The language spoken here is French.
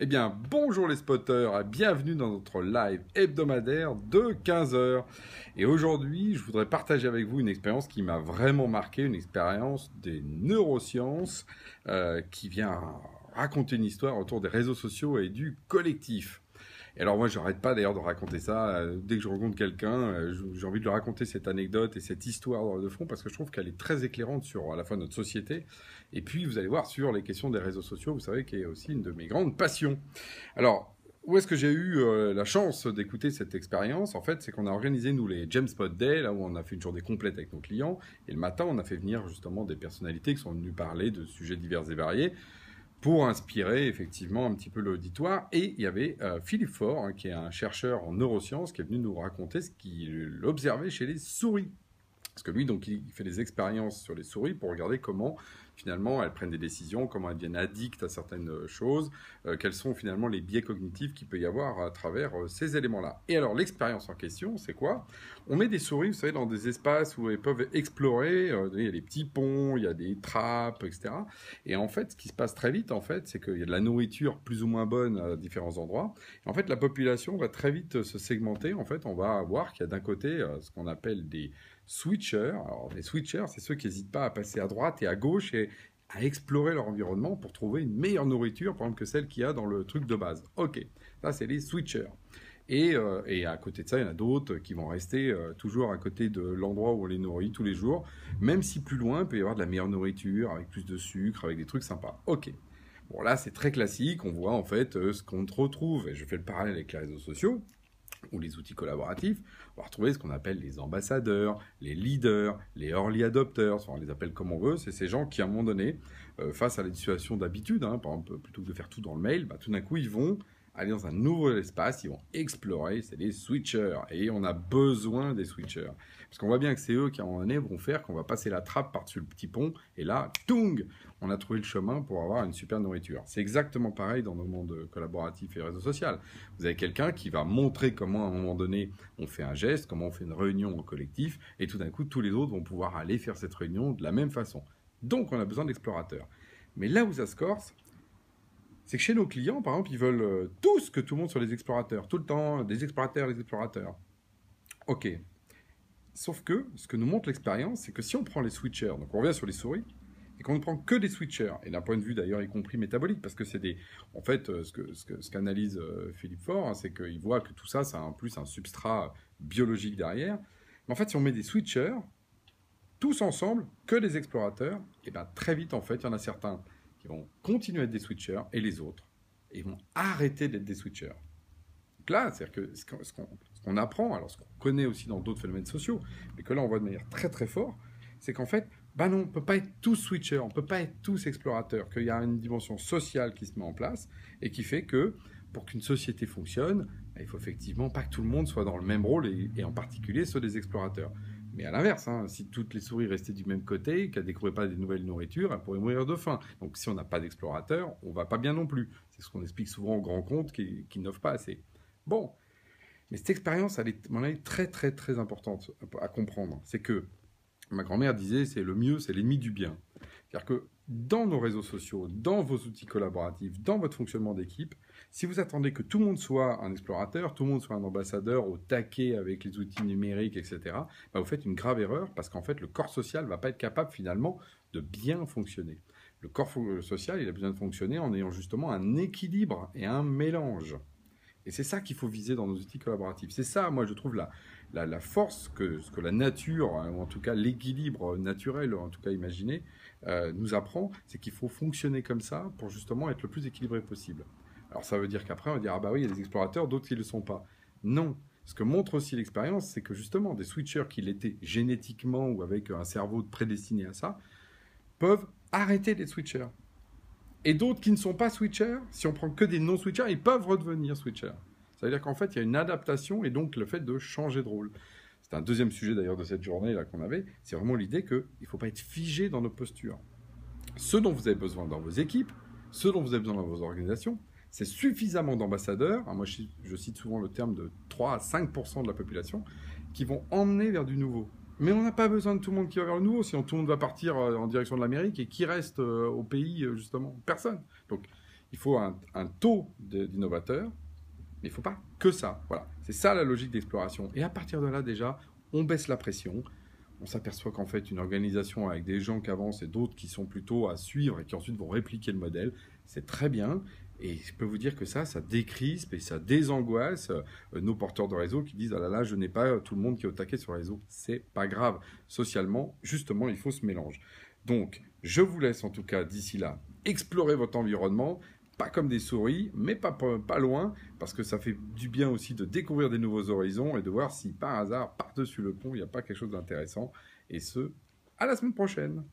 Eh bien, bonjour les spotters, bienvenue dans notre live hebdomadaire de 15h. Et aujourd'hui, je voudrais partager avec vous une expérience qui m'a vraiment marqué, une expérience des neurosciences euh, qui vient raconter une histoire autour des réseaux sociaux et du collectif. Et alors moi, je n'arrête pas d'ailleurs de raconter ça. Euh, dès que je rencontre quelqu'un, euh, j'ai envie de lui raconter cette anecdote et cette histoire de fond parce que je trouve qu'elle est très éclairante sur à la fois notre société et puis vous allez voir sur les questions des réseaux sociaux, vous savez, qui est aussi une de mes grandes passions. Alors, où est-ce que j'ai eu euh, la chance d'écouter cette expérience? En fait, c'est qu'on a organisé, nous, les James Pod Day, là où on a fait une journée complète avec nos clients. Et le matin, on a fait venir justement des personnalités qui sont venues parler de sujets divers et variés pour inspirer effectivement un petit peu l'auditoire. Et il y avait euh, Philippe Faure, hein, qui est un chercheur en neurosciences, qui est venu nous raconter ce qu'il observait chez les souris. Parce que lui, donc, il fait des expériences sur les souris pour regarder comment finalement elles prennent des décisions, comment elles deviennent addictes à certaines euh, choses, euh, quels sont finalement les biais cognitifs qu'il peut y avoir à travers euh, ces éléments-là. Et alors l'expérience en question, c'est quoi? On met des souris, vous savez, dans des espaces où elles peuvent explorer, il y a des petits ponts, il y a des trappes, etc. Et en fait, ce qui se passe très vite, en fait, c'est qu'il y a de la nourriture plus ou moins bonne à différents endroits. Et en fait, la population va très vite se segmenter. En fait, on va voir qu'il y a d'un côté ce qu'on appelle des switchers. Alors, les switchers, c'est ceux qui n'hésitent pas à passer à droite et à gauche et à explorer leur environnement pour trouver une meilleure nourriture, par exemple, que celle qu'il y a dans le truc de base. Ok, ça, c'est les switchers. Et, euh, à côté de ça, il y en a d'autres qui vont rester euh, toujours à côté de l'endroit où on les nourrit tous les jours, même si plus loin, il peut y avoir de la meilleure nourriture, avec plus de sucre, avec des trucs sympas. Ok. Bon, là, c'est très classique. On voit en fait euh, ce qu'on retrouve. Et je fais le parallèle avec les réseaux sociaux ou les outils collaboratifs, on va retrouver ce qu'on appelle les ambassadeurs, les leaders, les early adopters, on les appelle comme on veut, c'est ces gens qui, à un moment donné, euh, face à la situation d'habitude, hein, par exemple, plutôt que de faire tout dans le mail, bah, tout d'un coup, ils vont aller dans un nouveau espace, ils vont explorer, c'est des switchers, et on a besoin des switchers. Parce qu'on voit bien que c'est eux qui, à un moment donné, vont faire qu'on va passer la trappe par-dessus le petit pont, et là, tung, on a trouvé le chemin pour avoir une super nourriture. C'est exactement pareil dans nos mondes collaboratifs et réseaux sociaux. Vous avez quelqu'un qui va montrer comment, à un moment donné, on fait un geste, comment on fait une réunion en collectif, et tout d'un coup, tous les autres vont pouvoir aller faire cette réunion de la même façon. Donc, on a besoin d'explorateurs. Mais là où ça se corse, c'est que chez nos clients, par exemple, ils veulent euh, tous que tout le monde soit des explorateurs, tout le temps, des explorateurs, des explorateurs. Ok. Sauf que ce que nous montre l'expérience, c'est que si on prend les switchers, donc on revient sur les souris, et qu'on ne prend que des switchers, et d'un point de vue d'ailleurs y compris métabolique, parce que c'est des... En fait, euh, ce qu'analyse ce ce qu'analyse euh, Philippe Faure, hein, c'est qu'il voit que tout ça, ça a en plus un substrat biologique derrière. Mais en fait, si on met des switchers, tous ensemble, que des explorateurs, et bien très vite, en fait, il y en a certains vont continuer à être des switchers et les autres, ils vont arrêter d'être des switchers. Donc là, c'est-à-dire que ce qu'on apprend, alors ce qu'on connaît aussi dans d'autres phénomènes sociaux, mais que là on voit de manière très très forte, c'est qu'en fait, bah non, on ne peut pas être tous switchers, on ne peut pas être tous explorateurs, qu'il y a une dimension sociale qui se met en place et qui fait que pour qu'une société fonctionne, bah, il faut effectivement pas que tout le monde soit dans le même rôle et, et en particulier ceux des explorateurs. Mais à l'inverse, hein, si toutes les souris restaient du même côté, qu'elles ne découvraient pas des nouvelles nourritures, elles pourraient mourir de faim. Donc si on n'a pas d'explorateur, on va pas bien non plus. C'est ce qu'on explique souvent aux grands comptes qui, qui n'offrent pas assez. Bon, mais cette expérience, elle est, mon avis, très très très importante à comprendre. C'est que ma grand-mère disait, c'est le mieux, c'est l'ennemi du bien. C'est-à-dire que dans nos réseaux sociaux, dans vos outils collaboratifs, dans votre fonctionnement d'équipe, si vous attendez que tout le monde soit un explorateur, tout le monde soit un ambassadeur au taquet avec les outils numériques, etc., bah, vous faites une grave erreur parce qu'en fait, le corps social ne va pas être capable finalement de bien fonctionner. Le corps social, il a besoin de fonctionner en ayant justement un équilibre et un mélange. Et c'est ça qu'il faut viser dans nos outils collaboratifs. C'est ça, moi, je trouve, la, la, force que, que la nature, hein, ou en tout cas l'équilibre naturel, en tout cas imaginé, euh, nous apprend, c'est qu'il faut fonctionner comme ça pour justement être le plus équilibré possible. Alors ça veut dire qu'après, on va dire, ah bah oui, il y a des explorateurs, d'autres qui ne le sont pas. Non. Ce que montre aussi l'expérience, c'est que justement, des switchers qui l'étaient génétiquement ou avec un cerveau prédestiné à ça, peuvent arrêter d'être switchers. Et d'autres qui ne sont pas switchers, si on prend que des non-switchers, ils peuvent redevenir switchers. Ça veut dire qu'en fait, il y a une adaptation et donc le fait de changer de rôle. C'est un deuxième sujet d'ailleurs de cette journée là qu'on avait. C'est vraiment l'idée qu'il ne faut pas être figé dans nos postures. Ce dont vous avez besoin dans vos équipes, ce dont vous avez besoin dans vos organisations, c'est suffisamment d'ambassadeurs, moi je, cite souvent le terme de 3 à 5% de la population, qui vont emmener vers du nouveau. Mais on n'a pas besoin de tout le monde qui va vers le nouveau, sinon tout le monde va partir euh, en direction de l'Amérique et qui reste euh, au pays, euh, justement Personne. Donc il faut un, taux d'innovateurs, mais il ne faut pas que ça. Voilà, c'est ça la logique d'exploration. Et à partir de là, déjà, on baisse la pression. On s'aperçoit qu'en fait, une organisation avec des gens qui avancent et d'autres qui sont plutôt à suivre et qui ensuite vont répliquer le modèle, c'est très bien. Et je peux vous dire que ça, ça décrispe et ça désangoisse euh, nos porteurs de réseau qui disent Ah là là, je n'ai pas tout le monde qui est au taquet sur le réseau. C'est pas grave. Socialement, justement, il faut ce mélange. Donc, je vous laisse en tout cas d'ici là explorer votre environnement, pas comme des souris, mais pas, pas loin, parce que ça fait du bien aussi de découvrir des nouveaux horizons et de voir si par hasard, par-dessus le pont, il n'y a pas quelque chose d'intéressant. Et ce, à la semaine prochaine.